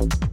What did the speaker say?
Thank